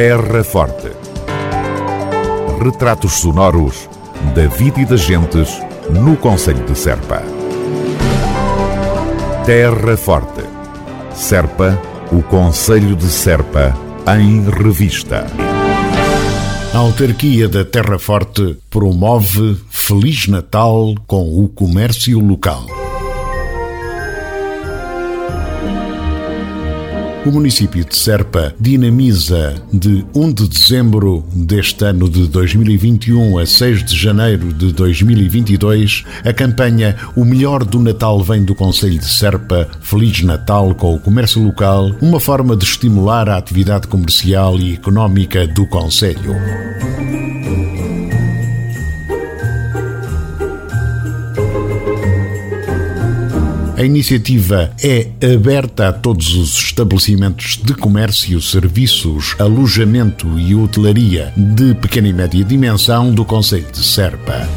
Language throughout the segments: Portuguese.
Terra Forte. Retratos sonoros da vida e das gentes no Conselho de Serpa. Terra Forte. Serpa, o Conselho de Serpa, em revista. A autarquia da Terra Forte promove Feliz Natal com o comércio local. O município de Serpa dinamiza de 1 de dezembro deste ano de 2021 a 6 de janeiro de 2022 a campanha O Melhor do Natal vem do Conselho de Serpa, Feliz Natal com o comércio local, uma forma de estimular a atividade comercial e económica do Conselho. A iniciativa é aberta a todos os estabelecimentos de comércio, serviços, alojamento e hotelaria de pequena e média dimensão do Conselho de Serpa.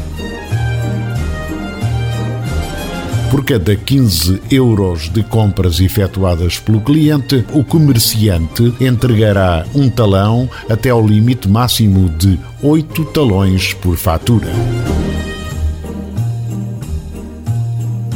Por cada 15 euros de compras efetuadas pelo cliente, o comerciante entregará um talão até ao limite máximo de 8 talões por fatura.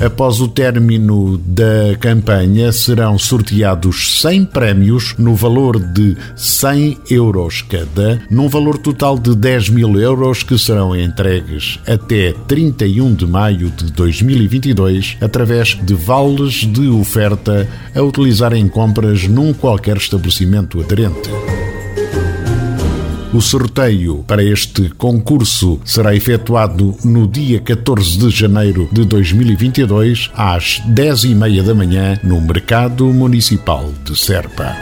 Após o término da campanha, serão sorteados 100 prémios no valor de 100 euros cada, num valor total de 10 mil euros que serão entregues até 31 de maio de 2022 através de vales de oferta a utilizar em compras num qualquer estabelecimento aderente. O sorteio para este concurso será efetuado no dia 14 de janeiro de 2022, às 10h30 da manhã, no Mercado Municipal de Serpa.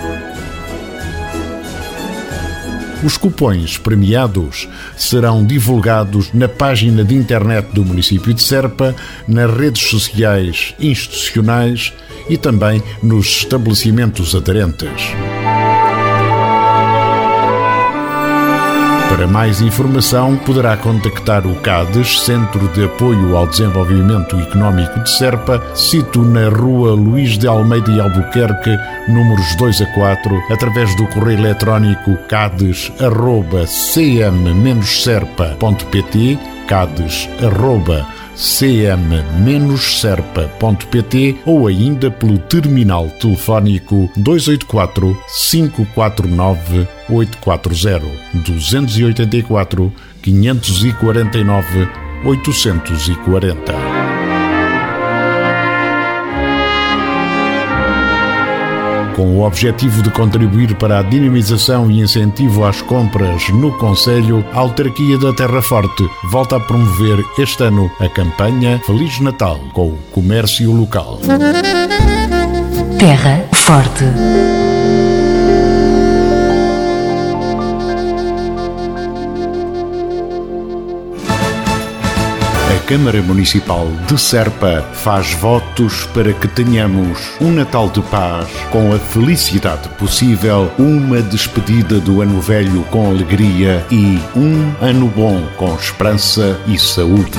Os cupões premiados serão divulgados na página de internet do município de Serpa, nas redes sociais institucionais e também nos estabelecimentos aderentes. Para mais informação, poderá contactar o CADES, Centro de Apoio ao Desenvolvimento Económico de Serpa, sito na Rua Luís de Almeida e Albuquerque, números 2 a 4, através do correio eletrónico cades.cm-serpa.pt, cades.cm cm-serpa.pt ou ainda pelo terminal telefónico 284 549 840 284 549 840. Com o objetivo de contribuir para a dinamização e incentivo às compras no Conselho, a Autarquia da Terra Forte volta a promover este ano a campanha Feliz Natal com o comércio local. Terra Forte. Câmara Municipal de Serpa faz votos para que tenhamos um Natal de paz, com a felicidade possível, uma despedida do ano velho com alegria e um ano bom com esperança e saúde.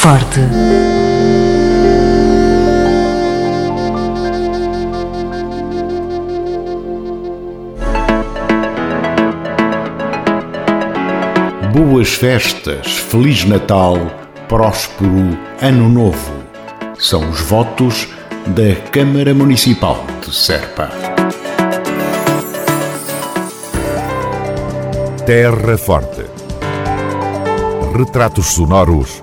Forte. Boas festas, Feliz Natal, próspero Ano Novo. São os votos da Câmara Municipal de Serpa. Terra Forte. Retratos sonoros